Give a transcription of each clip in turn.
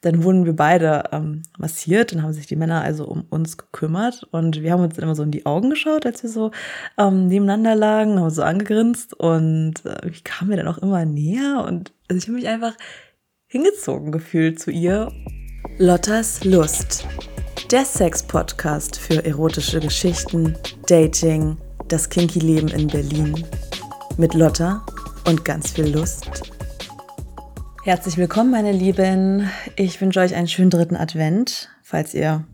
dann wurden wir beide ähm, massiert, dann haben sich die Männer also um uns gekümmert und wir haben uns dann immer so in die Augen geschaut, als wir so ähm, nebeneinander lagen, haben so angegrinst und äh, ich kam mir dann auch immer näher und also ich habe mich einfach hingezogen gefühlt zu ihr. Lottas Lust, der Sex-Podcast für erotische Geschichten, Dating, das Kinky-Leben in Berlin. Mit Lotta und ganz viel Lust. Herzlich willkommen, meine Lieben. Ich wünsche euch einen schönen dritten Advent, falls ihr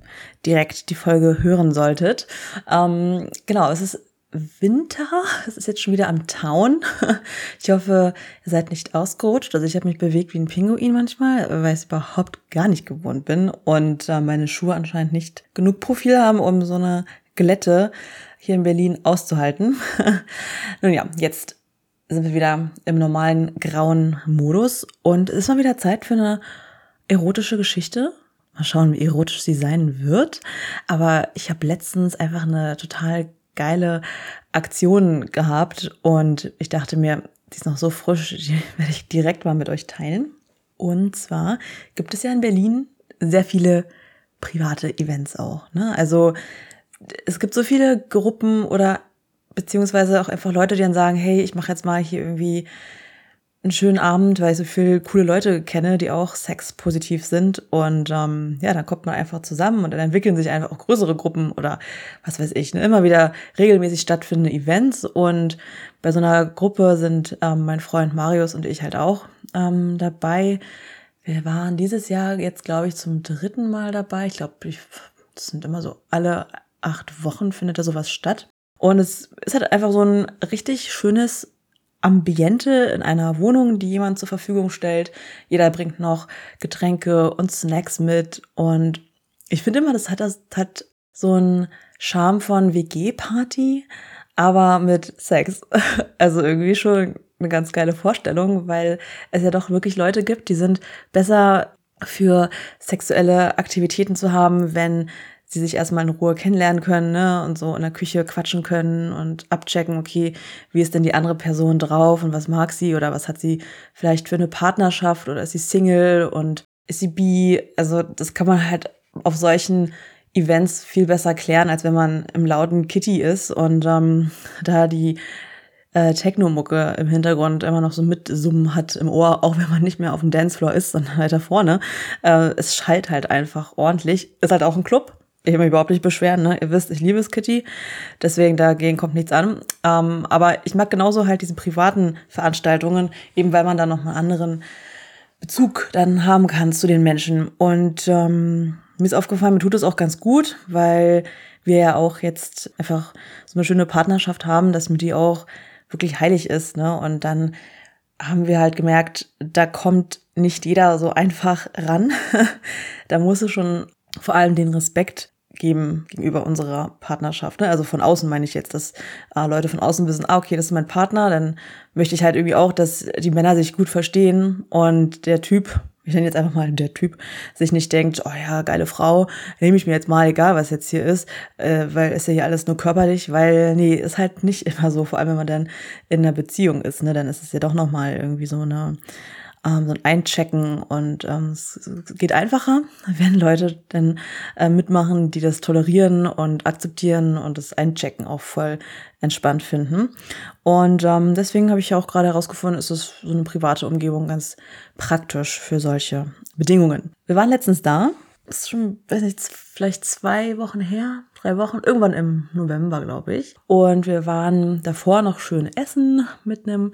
direkt die Folge hören solltet. Ähm, genau, es ist Winter. Es ist jetzt schon wieder am Town. Ich hoffe, ihr seid nicht ausgerutscht. Also ich habe mich bewegt wie ein Pinguin manchmal, weil ich überhaupt gar nicht gewohnt bin und äh, meine Schuhe anscheinend nicht genug Profil haben, um so eine Glätte hier in Berlin auszuhalten. Nun ja, jetzt sind wir wieder im normalen grauen Modus und es ist mal wieder Zeit für eine erotische Geschichte. Mal schauen, wie erotisch sie sein wird. Aber ich habe letztens einfach eine total geile Aktion gehabt und ich dachte mir, die ist noch so frisch, die werde ich direkt mal mit euch teilen. Und zwar gibt es ja in Berlin sehr viele private Events auch. Ne? Also es gibt so viele Gruppen oder beziehungsweise auch einfach Leute, die dann sagen, hey, ich mache jetzt mal hier irgendwie einen schönen Abend, weil ich so viele coole Leute kenne, die auch sexpositiv sind. Und ähm, ja, dann kommt man einfach zusammen und dann entwickeln sich einfach auch größere Gruppen oder was weiß ich, ne, immer wieder regelmäßig stattfindende Events. Und bei so einer Gruppe sind ähm, mein Freund Marius und ich halt auch ähm, dabei. Wir waren dieses Jahr jetzt, glaube ich, zum dritten Mal dabei. Ich glaube, das sind immer so alle acht Wochen findet da sowas statt. Und es ist halt einfach so ein richtig schönes Ambiente in einer Wohnung, die jemand zur Verfügung stellt. Jeder bringt noch Getränke und Snacks mit. Und ich finde immer, das hat, das hat so einen Charme von WG-Party, aber mit Sex. Also irgendwie schon eine ganz geile Vorstellung, weil es ja doch wirklich Leute gibt, die sind besser für sexuelle Aktivitäten zu haben, wenn sie sich erstmal in Ruhe kennenlernen können ne? und so in der Küche quatschen können und abchecken, okay, wie ist denn die andere Person drauf und was mag sie oder was hat sie vielleicht für eine Partnerschaft oder ist sie Single und ist sie bi? Also das kann man halt auf solchen Events viel besser klären, als wenn man im lauten Kitty ist und ähm, da die äh, Techno-Mucke im Hintergrund immer noch so mitsummen hat im Ohr, auch wenn man nicht mehr auf dem Dancefloor ist, sondern weiter vorne. Äh, es schallt halt einfach ordentlich. Ist halt auch ein Club, ich will mich überhaupt nicht beschweren, ne? Ihr wisst, ich liebe es Kitty. Deswegen dagegen kommt nichts an. Ähm, aber ich mag genauso halt diese privaten Veranstaltungen, eben weil man da noch einen anderen Bezug dann haben kann zu den Menschen. Und ähm, mir ist aufgefallen, mir tut es auch ganz gut, weil wir ja auch jetzt einfach so eine schöne Partnerschaft haben, dass mir die auch wirklich heilig ist. Ne? Und dann haben wir halt gemerkt, da kommt nicht jeder so einfach ran. da muss es schon vor allem den Respekt geben gegenüber unserer Partnerschaft. Ne? Also von außen meine ich jetzt, dass äh, Leute von außen wissen, ah, okay, das ist mein Partner, dann möchte ich halt irgendwie auch, dass die Männer sich gut verstehen und der Typ, ich nenne jetzt einfach mal der Typ, sich nicht denkt, oh ja, geile Frau, nehme ich mir jetzt mal, egal was jetzt hier ist, äh, weil ist ja hier alles nur körperlich, weil nee, ist halt nicht immer so, vor allem wenn man dann in einer Beziehung ist, ne, dann ist es ja doch nochmal irgendwie so eine ähm, so ein Einchecken und ähm, es geht einfacher, wenn Leute dann äh, mitmachen, die das tolerieren und akzeptieren und das Einchecken auch voll entspannt finden. Und ähm, deswegen habe ich auch gerade herausgefunden, ist es so eine private Umgebung ganz praktisch für solche Bedingungen. Wir waren letztens da, ist schon, weiß nicht, vielleicht zwei Wochen her, drei Wochen, irgendwann im November, glaube ich. Und wir waren davor noch schön essen mit einem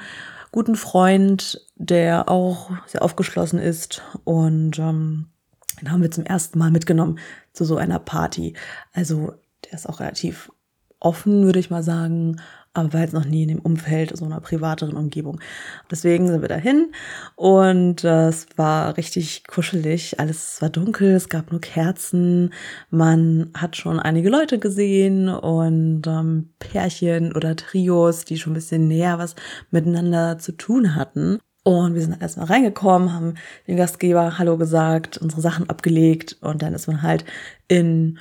guten Freund, der auch sehr aufgeschlossen ist. Und ähm, den haben wir zum ersten Mal mitgenommen zu so einer Party. Also der ist auch relativ offen, würde ich mal sagen, aber war jetzt noch nie in dem Umfeld so einer privateren Umgebung. Deswegen sind wir dahin und äh, es war richtig kuschelig. Alles war dunkel, es gab nur Kerzen. Man hat schon einige Leute gesehen und ähm, Pärchen oder Trios, die schon ein bisschen näher was miteinander zu tun hatten. Und wir sind dann erstmal reingekommen, haben dem Gastgeber Hallo gesagt, unsere Sachen abgelegt und dann ist man halt in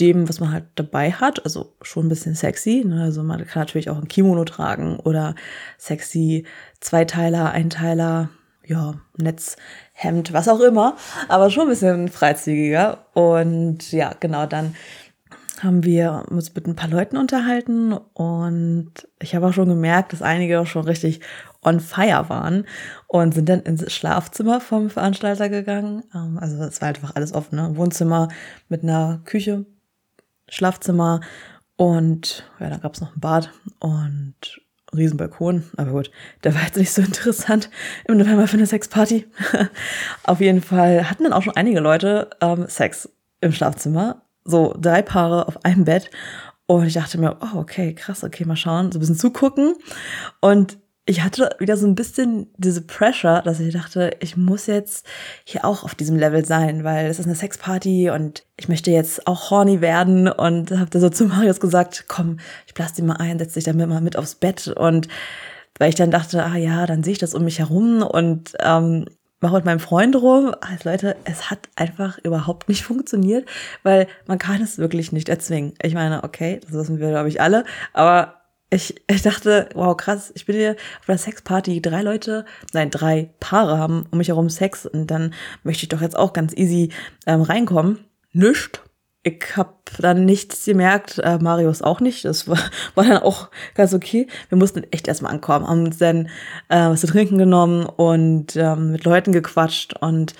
dem, was man halt dabei hat. Also schon ein bisschen sexy. Ne? Also man kann natürlich auch ein Kimono tragen oder sexy Zweiteiler, Einteiler, ja, Netzhemd, was auch immer, aber schon ein bisschen freizügiger. Und ja, genau, dann haben wir uns mit ein paar Leuten unterhalten und ich habe auch schon gemerkt, dass einige auch schon richtig on fire waren und sind dann ins Schlafzimmer vom Veranstalter gegangen. Ähm, also es war einfach alles offen, ne? Wohnzimmer mit einer Küche, Schlafzimmer und ja, da gab es noch ein Bad und Riesenbalkon. Aber gut, der war jetzt nicht so interessant im November für eine Sexparty. Auf jeden Fall hatten dann auch schon einige Leute ähm, Sex im Schlafzimmer so drei Paare auf einem Bett. Und ich dachte mir, oh, okay, krass, okay, mal schauen, so ein bisschen zugucken. Und ich hatte wieder so ein bisschen diese Pressure, dass ich dachte, ich muss jetzt hier auch auf diesem Level sein, weil es ist eine Sexparty und ich möchte jetzt auch horny werden und habe da so zu Marius gesagt, komm, ich blass dir mal ein, setz dich dann mal mit aufs Bett und weil ich dann dachte, ah ja, dann sehe ich das um mich herum und ähm, mache mit meinem Freund rum. Also Leute, es hat einfach überhaupt nicht funktioniert, weil man kann es wirklich nicht erzwingen. Ich meine, okay, das wissen wir, glaube ich, alle, aber ich, ich dachte, wow, krass, ich bin hier auf einer Sexparty, drei Leute, nein, drei Paare haben um mich herum Sex und dann möchte ich doch jetzt auch ganz easy ähm, reinkommen. Nischt ich habe dann nichts gemerkt, äh, Marius auch nicht. Das war, war dann auch ganz okay. Wir mussten echt erstmal ankommen, haben uns dann äh, was zu trinken genommen und ähm, mit Leuten gequatscht und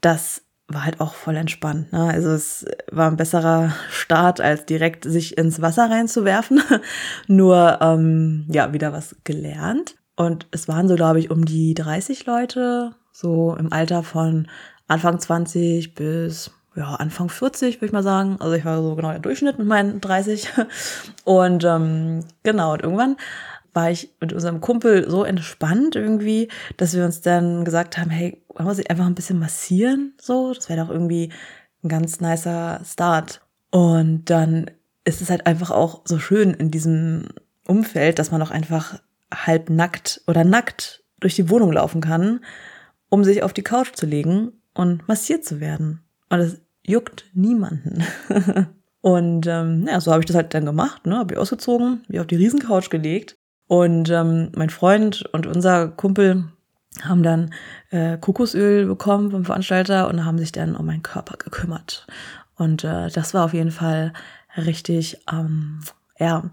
das war halt auch voll entspannt. Ne? Also es war ein besserer Start, als direkt sich ins Wasser reinzuwerfen. Nur ähm, ja, wieder was gelernt. Und es waren so, glaube ich, um die 30 Leute, so im Alter von Anfang 20 bis ja, Anfang 40, würde ich mal sagen. Also ich war so genau der Durchschnitt mit meinen 30. Und ähm, genau, und irgendwann war ich mit unserem Kumpel so entspannt irgendwie, dass wir uns dann gesagt haben, hey, wollen wir sich einfach ein bisschen massieren? So, das wäre doch irgendwie ein ganz nicer Start. Und dann ist es halt einfach auch so schön in diesem Umfeld, dass man doch einfach halb nackt oder nackt durch die Wohnung laufen kann, um sich auf die Couch zu legen und massiert zu werden. Und das juckt niemanden. und ähm, ja, so habe ich das halt dann gemacht, ne? Habe ich ausgezogen, mich auf die Riesencouch gelegt. Und ähm, mein Freund und unser Kumpel haben dann äh, Kokosöl bekommen vom Veranstalter und haben sich dann um meinen Körper gekümmert. Und äh, das war auf jeden Fall richtig, ähm, ja,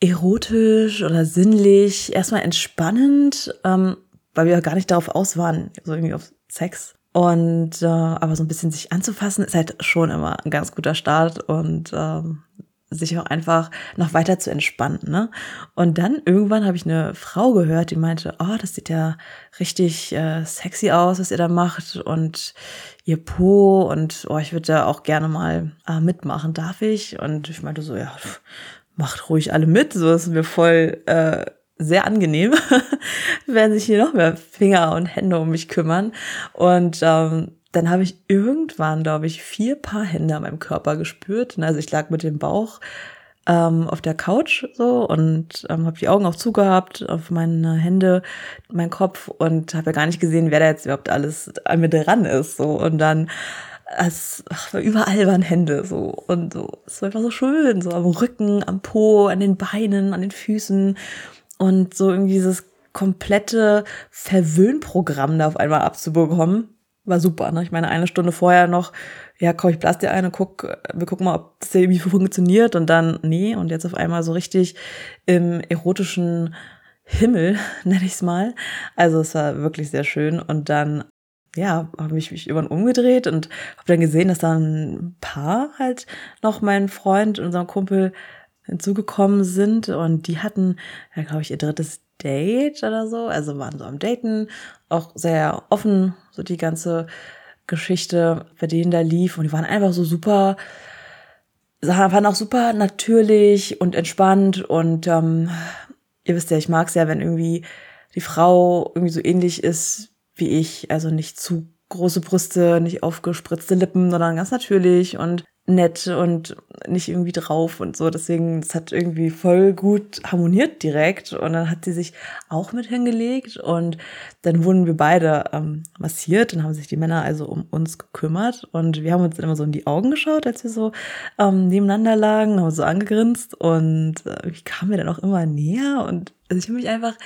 erotisch oder sinnlich, erstmal entspannend, ähm, weil wir gar nicht darauf aus waren, so irgendwie auf Sex. Und äh, aber so ein bisschen sich anzufassen, ist halt schon immer ein ganz guter Start und ähm, sich auch einfach noch weiter zu entspannen. Ne? Und dann irgendwann habe ich eine Frau gehört, die meinte, oh, das sieht ja richtig äh, sexy aus, was ihr da macht und ihr Po und oh, ich würde da auch gerne mal äh, mitmachen, darf ich? Und ich meinte so, ja, macht ruhig alle mit, so ist mir voll äh, sehr angenehm, werden sich hier noch mehr Finger und Hände um mich kümmern. Und ähm, dann habe ich irgendwann, glaube ich, vier Paar Hände an meinem Körper gespürt. Also ich lag mit dem Bauch ähm, auf der Couch so und ähm, habe die Augen auch zugehabt auf meine Hände, meinen Kopf und habe ja gar nicht gesehen, wer da jetzt überhaupt alles an mir dran ist. So und dann es, ach, überall waren Hände so und so. Es war einfach so schön, so am Rücken, am Po, an den Beinen, an den Füßen und so irgendwie dieses komplette Verwöhnprogramm da auf einmal abzubekommen, war super. Ne? Ich meine, eine Stunde vorher noch, ja, komm, ich blass dir eine, guck, wir gucken mal, ob das irgendwie funktioniert und dann, nee, und jetzt auf einmal so richtig im erotischen Himmel, nenne ich es mal. Also es war wirklich sehr schön und dann ja, habe ich mich über umgedreht und habe dann gesehen, dass da ein Paar halt noch mein Freund, unser Kumpel hinzugekommen sind und die hatten, ja, glaube ich, ihr drittes Date oder so, also waren so am Daten, auch sehr offen, so die ganze Geschichte, bei denen da lief. Und die waren einfach so super, waren auch super natürlich und entspannt. Und ähm, ihr wisst ja, ich mag es ja, wenn irgendwie die Frau irgendwie so ähnlich ist wie ich, also nicht zu große Brüste, nicht aufgespritzte Lippen, sondern ganz natürlich. Und nett und nicht irgendwie drauf und so. Deswegen, es hat irgendwie voll gut harmoniert direkt. Und dann hat sie sich auch mit hingelegt und dann wurden wir beide ähm, massiert. Dann haben sich die Männer also um uns gekümmert und wir haben uns dann immer so in die Augen geschaut, als wir so ähm, nebeneinander lagen, haben so angegrinst und äh, ich kam mir dann auch immer näher und also ich habe mich einfach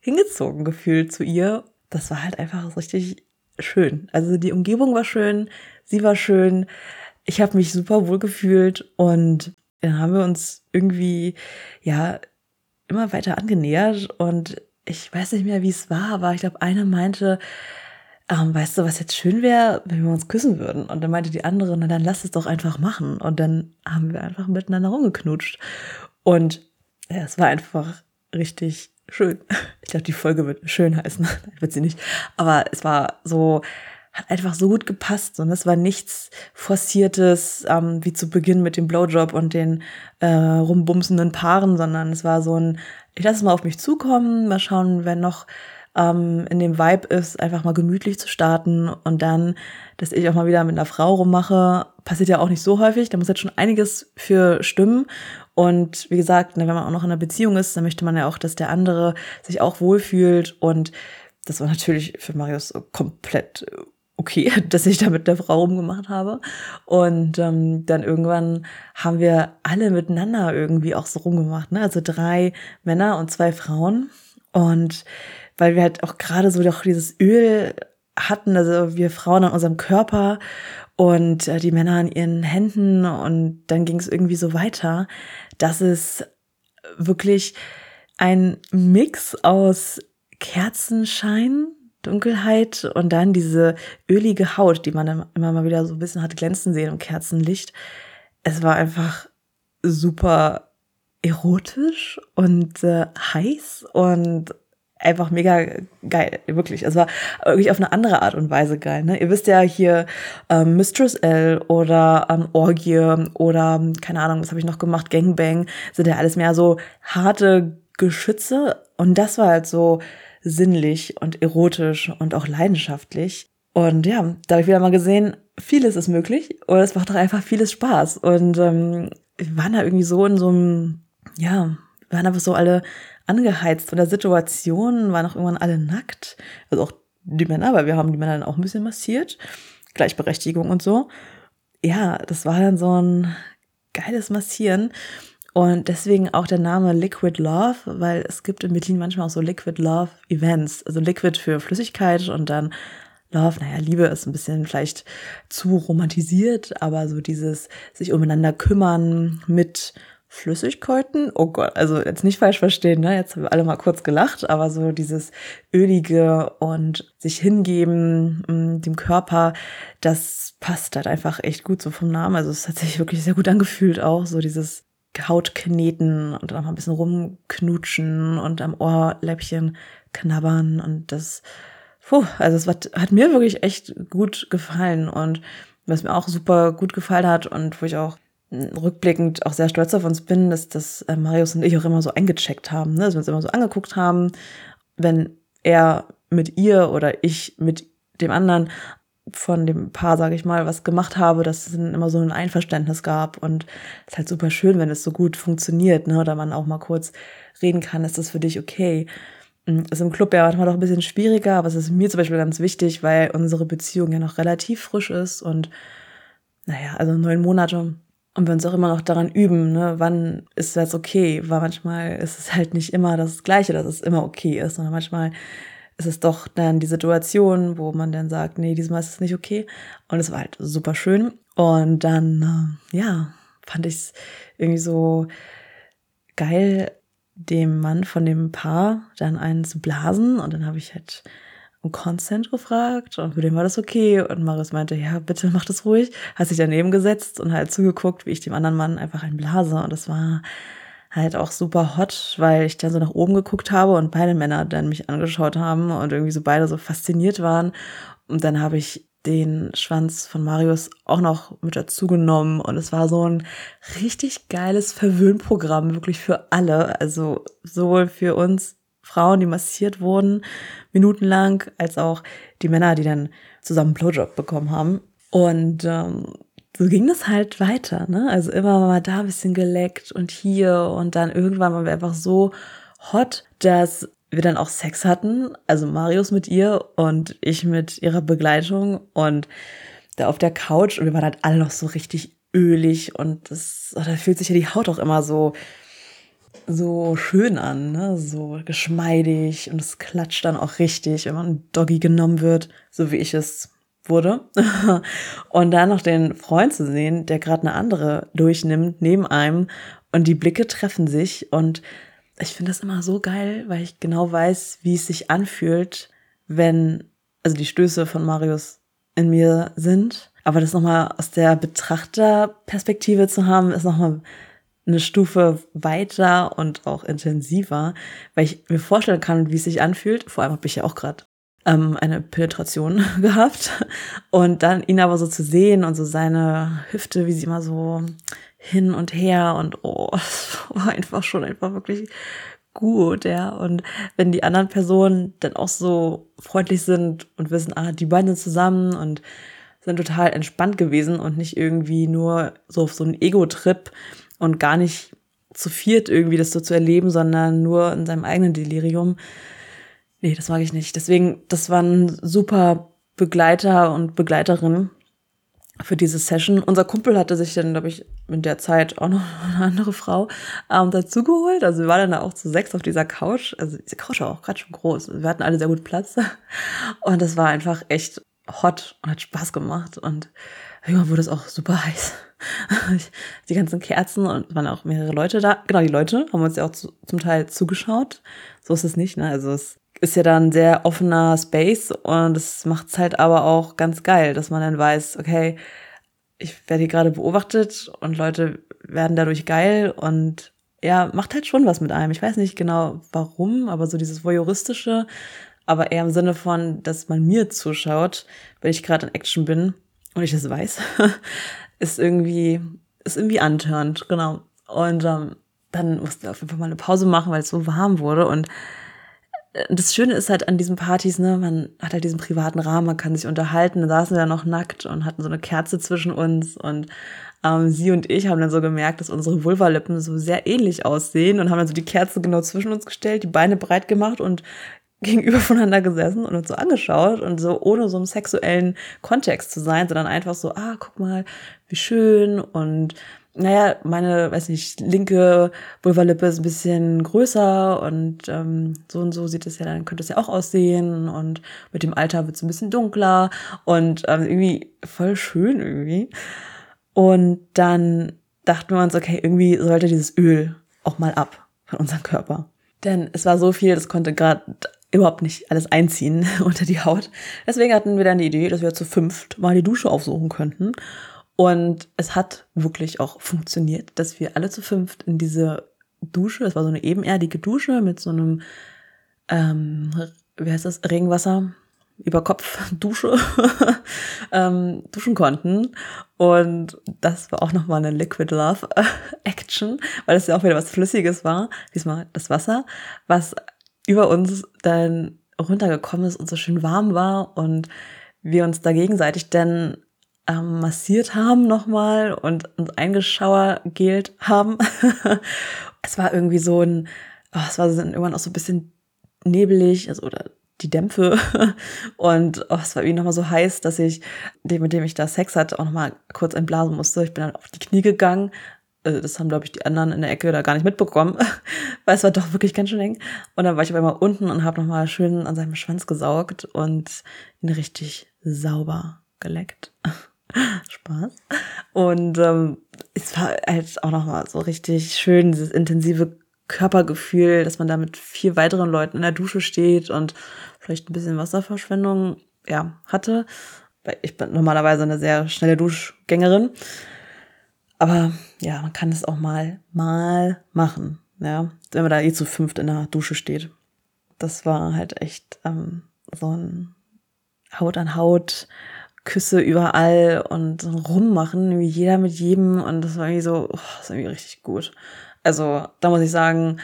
hingezogen gefühlt zu ihr das war halt einfach richtig schön. Also die Umgebung war schön, sie war schön, ich habe mich super wohl gefühlt und dann haben wir uns irgendwie ja immer weiter angenähert und ich weiß nicht mehr, wie es war, aber ich glaube, eine meinte, ähm, weißt du, was jetzt schön wäre, wenn wir uns küssen würden? Und dann meinte die andere, na dann lass es doch einfach machen. Und dann haben wir einfach miteinander rumgeknutscht. Und ja, es war einfach richtig schön. Ich glaube, die Folge wird schön heißen. wird sie nicht. Aber es war so, hat einfach so gut gepasst und es war nichts Forciertes, ähm, wie zu Beginn mit dem Blowjob und den äh, rumbumsenden Paaren, sondern es war so ein, ich lasse es mal auf mich zukommen, mal schauen, wer noch ähm, in dem Vibe ist, einfach mal gemütlich zu starten und dann, dass ich auch mal wieder mit einer Frau rummache, passiert ja auch nicht so häufig, da muss jetzt schon einiges für stimmen. Und wie gesagt, ne, wenn man auch noch in einer Beziehung ist, dann möchte man ja auch, dass der andere sich auch wohlfühlt. Und das war natürlich für Marius komplett okay, dass ich da mit der Frau rumgemacht habe. Und ähm, dann irgendwann haben wir alle miteinander irgendwie auch so rumgemacht. Ne? Also drei Männer und zwei Frauen. Und weil wir halt auch gerade so doch dieses Öl hatten, also wir Frauen an unserem Körper und äh, die Männer an ihren Händen und dann ging es irgendwie so weiter, dass es wirklich ein Mix aus Kerzenschein, Dunkelheit und dann diese ölige Haut, die man immer mal wieder so ein bisschen hat glänzen sehen im Kerzenlicht. Es war einfach super erotisch und äh, heiß und einfach mega geil, wirklich. Es war wirklich auf eine andere Art und Weise geil. Ne? Ihr wisst ja hier ähm, Mistress L oder ähm, Orgie oder keine Ahnung, was habe ich noch gemacht, Gangbang, sind ja alles mehr so harte Geschütze und das war halt so sinnlich und erotisch und auch leidenschaftlich. Und ja, da habe ich wieder mal gesehen, vieles ist möglich und es macht doch einfach vieles Spaß. Und ähm, wir waren da irgendwie so in so einem, ja, wir waren einfach so alle angeheizt von der Situation, waren auch irgendwann alle nackt. Also auch die Männer, weil wir haben die Männer dann auch ein bisschen massiert. Gleichberechtigung und so. Ja, das war dann so ein geiles Massieren. Und deswegen auch der Name Liquid Love, weil es gibt in Berlin manchmal auch so Liquid Love Events. Also Liquid für Flüssigkeit und dann Love, naja, Liebe ist ein bisschen vielleicht zu romantisiert, aber so dieses sich umeinander kümmern mit Flüssigkeiten. Oh Gott, also jetzt nicht falsch verstehen, ne? Jetzt haben wir alle mal kurz gelacht, aber so dieses ölige und sich hingeben mm, dem Körper, das passt halt einfach echt gut so vom Namen. Also es hat sich wirklich sehr gut angefühlt auch, so dieses Haut kneten und dann mal ein bisschen rumknutschen und am Ohrläppchen knabbern und das, puh, also es hat, hat mir wirklich echt gut gefallen und was mir auch super gut gefallen hat und wo ich auch rückblickend auch sehr stolz auf uns bin, ist, dass äh, Marius und ich auch immer so eingecheckt haben, ne? dass wir uns immer so angeguckt haben, wenn er mit ihr oder ich mit dem anderen von dem Paar, sage ich mal, was gemacht habe, dass es immer so ein Einverständnis gab und es ist halt super schön, wenn es so gut funktioniert, ne, oder man auch mal kurz reden kann, ist das für dich okay? Hm, ist im Club ja manchmal doch ein bisschen schwieriger, aber es ist mir zum Beispiel ganz wichtig, weil unsere Beziehung ja noch relativ frisch ist und naja, also neun Monate und wir uns auch immer noch daran üben, ne, wann ist das okay, weil manchmal ist es halt nicht immer das Gleiche, dass es immer okay ist, sondern manchmal ist es doch dann die Situation, wo man dann sagt, nee, diesmal ist es nicht okay. Und es war halt super schön. Und dann, äh, ja, fand ich es irgendwie so geil, dem Mann von dem Paar dann einen zu blasen. Und dann habe ich halt um Consent gefragt und für den war das okay. Und Marius meinte, ja, bitte mach das ruhig. Hat sich daneben gesetzt und halt zugeguckt, wie ich dem anderen Mann einfach einen blase. Und das war halt auch super hot, weil ich dann so nach oben geguckt habe und beide Männer dann mich angeschaut haben und irgendwie so beide so fasziniert waren. Und dann habe ich den Schwanz von Marius auch noch mit dazu genommen und es war so ein richtig geiles Verwöhnprogramm, wirklich für alle. Also sowohl für uns Frauen, die massiert wurden, minutenlang, als auch die Männer, die dann zusammen Blowjob bekommen haben. Und ähm, so ging das halt weiter, ne? Also immer mal da ein bisschen geleckt und hier und dann irgendwann waren wir einfach so hot, dass wir dann auch Sex hatten. Also Marius mit ihr und ich mit ihrer Begleitung und da auf der Couch und wir waren halt alle noch so richtig ölig und das, oh, da fühlt sich ja die Haut auch immer so so schön an, ne? so geschmeidig und es klatscht dann auch richtig, wenn man Doggy genommen wird, so wie ich es wurde. und dann noch den Freund zu sehen, der gerade eine andere durchnimmt neben einem und die Blicke treffen sich und ich finde das immer so geil, weil ich genau weiß, wie es sich anfühlt, wenn also die Stöße von Marius in mir sind. Aber das nochmal aus der Betrachterperspektive zu haben, ist nochmal eine Stufe weiter und auch intensiver, weil ich mir vorstellen kann, wie es sich anfühlt. Vor allem habe ich ja auch gerade ähm, eine Penetration gehabt und dann ihn aber so zu sehen und so seine Hüfte, wie sie immer so hin und her und oh, war einfach schon einfach wirklich gut, ja. Und wenn die anderen Personen dann auch so freundlich sind und wissen, ah, die beiden sind zusammen und sind total entspannt gewesen und nicht irgendwie nur so auf so einen Ego-Trip und gar nicht zu viert irgendwie das so zu erleben, sondern nur in seinem eigenen Delirium. Nee, das mag ich nicht. Deswegen, das waren super Begleiter und Begleiterin für diese Session. Unser Kumpel hatte sich dann, glaube ich, in der Zeit auch noch eine andere Frau ähm, dazugeholt. Also wir waren dann auch zu sechs auf dieser Couch. Also diese Couch war auch gerade schon groß. Wir hatten alle sehr gut Platz. Und das war einfach echt hot und hat Spaß gemacht. Und irgendwann wurde es auch super heiß. die ganzen Kerzen und waren auch mehrere Leute da. Genau, die Leute haben uns ja auch zu, zum Teil zugeschaut. So ist es nicht, ne? Also es ist ja dann ein sehr offener Space und es macht es halt aber auch ganz geil, dass man dann weiß, okay, ich werde hier gerade beobachtet und Leute werden dadurch geil und ja, macht halt schon was mit einem. Ich weiß nicht genau warum, aber so dieses voyeuristische, aber eher im Sinne von, dass man mir zuschaut, wenn ich gerade in Action bin und ich das weiß, ist irgendwie, ist irgendwie antörend, genau. Und ähm, dann musste ich auf jeden Fall mal eine Pause machen, weil es so warm wurde. Und das Schöne ist halt an diesen Partys, ne, man hat halt diesen privaten Rahmen, man kann sich unterhalten. Dann saßen wir da noch nackt und hatten so eine Kerze zwischen uns und ähm, sie und ich haben dann so gemerkt, dass unsere Vulvalippen so sehr ähnlich aussehen und haben dann so die Kerze genau zwischen uns gestellt, die Beine breit gemacht und gegenüber voneinander gesessen und uns so angeschaut und so ohne so einen sexuellen Kontext zu sein, sondern einfach so, ah, guck mal, wie schön und naja, meine, weiß nicht, linke Vulvalippe ist ein bisschen größer und ähm, so und so sieht es ja, dann könnte es ja auch aussehen und mit dem Alter wird es ein bisschen dunkler und ähm, irgendwie voll schön irgendwie. Und dann dachten wir uns, okay, irgendwie sollte dieses Öl auch mal ab von unserem Körper. Denn es war so viel, das konnte gerade überhaupt nicht alles einziehen unter die Haut. Deswegen hatten wir dann die Idee, dass wir zu fünft mal die Dusche aufsuchen könnten. Und es hat wirklich auch funktioniert, dass wir alle zu fünft in diese Dusche, das war so eine ebenerdige Dusche mit so einem, ähm, wie heißt das, Regenwasser, über Kopf Dusche ähm, duschen konnten. Und das war auch nochmal eine Liquid Love Action, weil es ja auch wieder was Flüssiges war. Diesmal das Wasser, was über uns dann runtergekommen ist und so schön warm war und wir uns da gegenseitig dann ähm, massiert haben nochmal und uns eingeschauergelt haben. es war irgendwie so ein, oh, es war dann irgendwann auch so ein bisschen nebelig, also oder die Dämpfe und oh, es war irgendwie nochmal so heiß, dass ich dem, mit dem ich da Sex hatte, auch nochmal kurz entblasen musste. Ich bin dann auf die Knie gegangen, also das haben, glaube ich, die anderen in der Ecke da gar nicht mitbekommen, weil es war doch wirklich ganz schön eng. Und dann war ich auf einmal unten und habe nochmal schön an seinem Schwanz gesaugt und ihn richtig sauber geleckt. Spaß. Und ähm, es war halt auch nochmal so richtig schön, dieses intensive Körpergefühl, dass man da mit vier weiteren Leuten in der Dusche steht und vielleicht ein bisschen Wasserverschwendung ja, hatte. Ich bin normalerweise eine sehr schnelle Duschgängerin. Aber ja, man kann es auch mal, mal machen. Ja, wenn man da eh zu fünft in der Dusche steht. Das war halt echt ähm, so ein Haut an Haut, Küsse überall und Rummachen, wie jeder mit jedem. Und das war irgendwie so, oh, das war irgendwie richtig gut. Also, da muss ich sagen,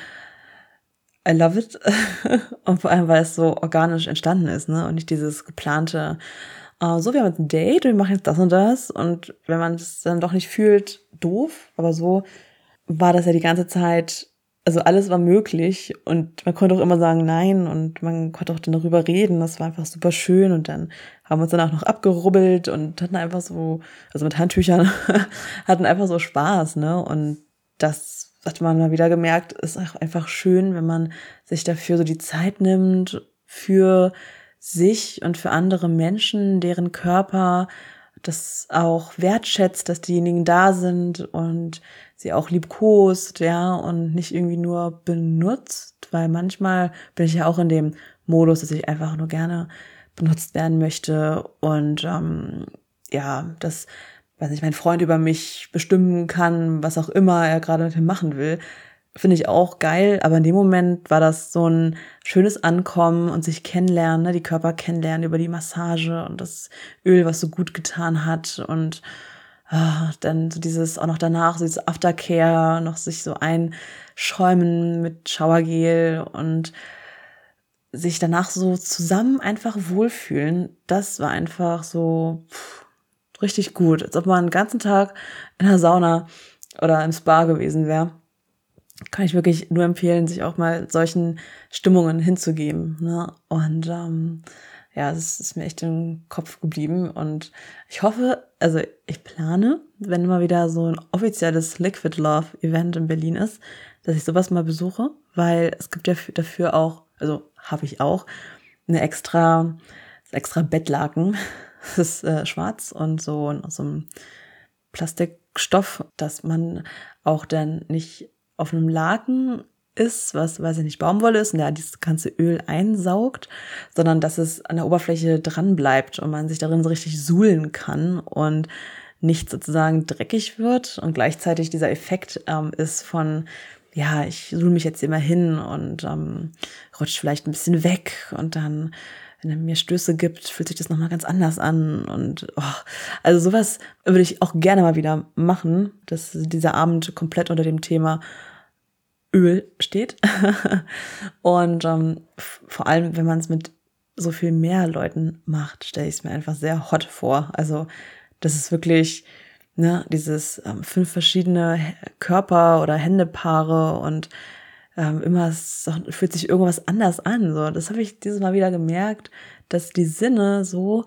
I love it. und vor allem, weil es so organisch entstanden ist, ne? Und nicht dieses geplante, uh, so, wir haben jetzt ein Date, wir machen jetzt das und das. Und wenn man es dann doch nicht fühlt, doof. Aber so war das ja die ganze Zeit, also alles war möglich und man konnte auch immer sagen nein und man konnte auch dann darüber reden. Das war einfach super schön und dann haben wir uns danach noch abgerubbelt und hatten einfach so, also mit Handtüchern, hatten einfach so Spaß, ne? Und das hat man mal wieder gemerkt, ist auch einfach schön, wenn man sich dafür so die Zeit nimmt, für sich und für andere Menschen, deren Körper das auch wertschätzt, dass diejenigen da sind und sie auch liebkost, ja, und nicht irgendwie nur benutzt, weil manchmal bin ich ja auch in dem Modus, dass ich einfach nur gerne benutzt werden möchte und ähm, ja, dass, weiß nicht, mein Freund über mich bestimmen kann, was auch immer er gerade mit mir machen will finde ich auch geil, aber in dem Moment war das so ein schönes Ankommen und sich kennenlernen, ne? die Körper kennenlernen über die Massage und das Öl, was so gut getan hat und dann so dieses, auch noch danach, so dieses Aftercare, noch sich so einschäumen mit Schauergel und sich danach so zusammen einfach wohlfühlen, das war einfach so pff, richtig gut, als ob man den ganzen Tag in der Sauna oder im Spa gewesen wäre kann ich wirklich nur empfehlen, sich auch mal solchen Stimmungen hinzugeben. Ne? Und ähm, ja, es ist mir echt im Kopf geblieben. Und ich hoffe, also ich plane, wenn mal wieder so ein offizielles Liquid Love Event in Berlin ist, dass ich sowas mal besuche, weil es gibt ja dafür auch, also habe ich auch, eine extra, extra Bettlaken. Das ist äh, schwarz und so aus so einem Plastikstoff, dass man auch dann nicht auf einem Laken ist, was, weiß ich nicht, Baumwolle ist und der dieses ganze Öl einsaugt, sondern dass es an der Oberfläche dran bleibt und man sich darin so richtig suhlen kann und nicht sozusagen dreckig wird und gleichzeitig dieser Effekt ähm, ist von, ja, ich suhle mich jetzt immer hin und ähm, rutscht vielleicht ein bisschen weg und dann wenn er mir Stöße gibt, fühlt sich das nochmal ganz anders an. Und oh, also sowas würde ich auch gerne mal wieder machen, dass dieser Abend komplett unter dem Thema Öl steht. und ähm, vor allem, wenn man es mit so viel mehr Leuten macht, stelle ich es mir einfach sehr hot vor. Also das ist wirklich ne, dieses ähm, fünf verschiedene Körper- oder Händepaare und ähm, immer es fühlt sich irgendwas anders an. So, das habe ich dieses Mal wieder gemerkt, dass die Sinne so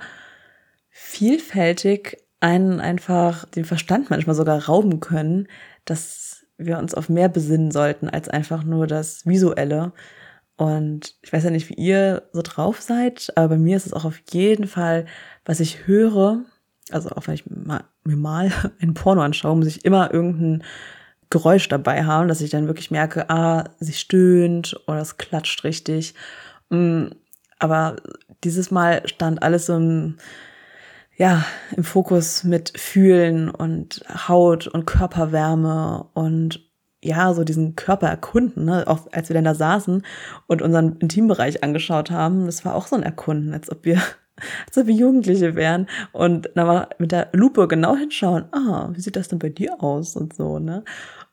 vielfältig einen einfach den Verstand manchmal sogar rauben können, dass wir uns auf mehr besinnen sollten als einfach nur das Visuelle. Und ich weiß ja nicht, wie ihr so drauf seid, aber bei mir ist es auch auf jeden Fall, was ich höre, also auch wenn ich mir mal ein Porno anschaue, muss ich immer irgendein Geräusch dabei haben, dass ich dann wirklich merke, ah, sie stöhnt oder es klatscht richtig. Mm, aber dieses Mal stand alles so im ja, im Fokus mit Fühlen und Haut und Körperwärme und ja, so diesen Körper erkunden, ne? auch als wir dann da saßen und unseren Intimbereich angeschaut haben, das war auch so ein Erkunden, als ob wir, als ob wir Jugendliche wären und dann mal mit der Lupe genau hinschauen, ah, wie sieht das denn bei dir aus und so, ne?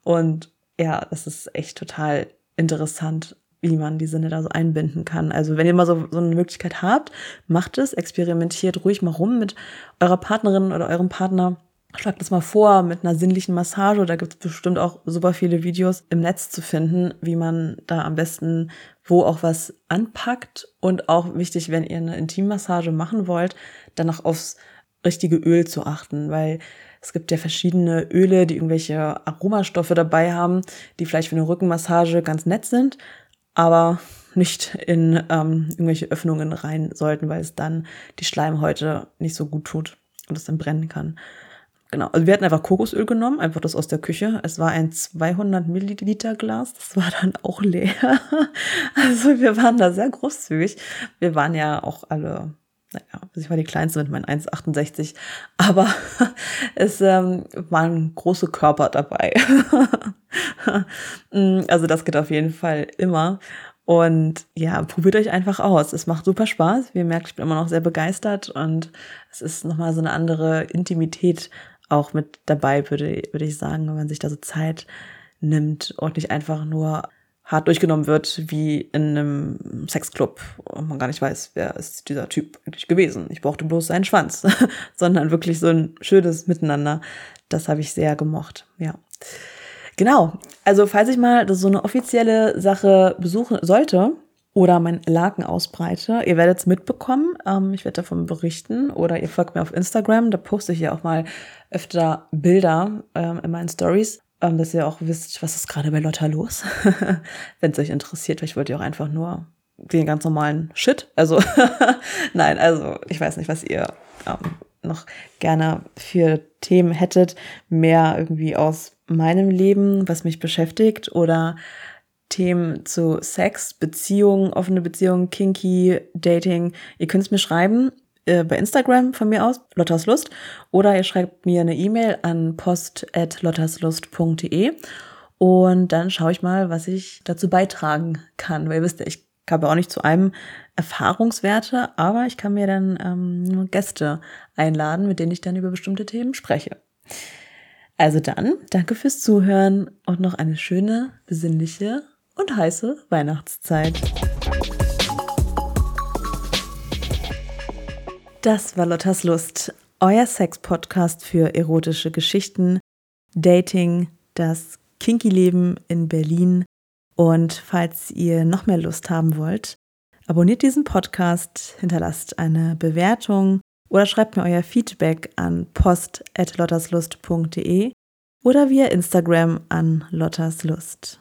Und ja, das ist echt total interessant, wie man die Sinne da so einbinden kann. Also wenn ihr mal so, so eine Möglichkeit habt, macht es, experimentiert ruhig mal rum mit eurer Partnerin oder eurem Partner. Schlagt das mal vor mit einer sinnlichen Massage. Da gibt es bestimmt auch super viele Videos im Netz zu finden, wie man da am besten wo auch was anpackt. Und auch wichtig, wenn ihr eine Intimmassage machen wollt, dann auch aufs richtige Öl zu achten, weil es gibt ja verschiedene Öle, die irgendwelche Aromastoffe dabei haben, die vielleicht für eine Rückenmassage ganz nett sind, aber nicht in ähm, irgendwelche Öffnungen rein sollten, weil es dann die Schleimhäute nicht so gut tut und es dann brennen kann. Genau, also wir hatten einfach Kokosöl genommen, einfach das aus der Küche. Es war ein 200 Milliliter Glas, das war dann auch leer. Also wir waren da sehr großzügig. Wir waren ja auch alle, naja, also ich war die Kleinste mit meinen 1,68, aber es ähm, waren große Körper dabei. Mm, also das geht auf jeden Fall immer. Und ja, probiert euch einfach aus. Es macht super Spaß. Wie ihr merkt, ich bin immer noch sehr begeistert und es ist nochmal so eine andere Intimität auch mit dabei, würde, würde ich sagen, wenn man sich da so Zeit nimmt und nicht einfach nur hart durchgenommen wird wie in einem Sexclub und man gar nicht weiß, wer ist dieser Typ eigentlich gewesen. Ich brauchte bloß seinen Schwanz, sondern wirklich so ein schönes Miteinander. Das habe ich sehr gemocht, ja. Genau. Also, falls ich mal so eine offizielle Sache besuchen sollte oder mein Laken ausbreite, ihr werdet es mitbekommen. Ähm, ich werde davon berichten oder ihr folgt mir auf Instagram. Da poste ich ja auch mal öfter Bilder ähm, in meinen Stories. Ähm, dass ihr auch wisst, was ist gerade bei Lotta los. Wenn es euch interessiert, vielleicht wollt ihr auch einfach nur den ganz normalen Shit. Also, nein, also ich weiß nicht, was ihr ähm, noch gerne für Themen hättet. Mehr irgendwie aus meinem Leben, was mich beschäftigt oder Themen zu Sex, Beziehungen, offene Beziehungen, Kinky, Dating. Ihr könnt es mir schreiben äh, bei Instagram von mir aus, Lottas Lust, oder ihr schreibt mir eine E-Mail an post.lotterslust.de und dann schaue ich mal, was ich dazu beitragen kann. Weil ihr wisst ja, ich habe auch nicht zu einem Erfahrungswerte, aber ich kann mir dann ähm, Gäste einladen, mit denen ich dann über bestimmte Themen spreche. Also dann, danke fürs Zuhören und noch eine schöne, besinnliche und heiße Weihnachtszeit. Das war Lottas Lust, euer Sex-Podcast für erotische Geschichten, Dating, das Kinky-Leben in Berlin. Und falls ihr noch mehr Lust haben wollt, abonniert diesen Podcast, hinterlasst eine Bewertung oder schreibt mir euer Feedback an post.lotterslust.de oder via Instagram an lotterslust.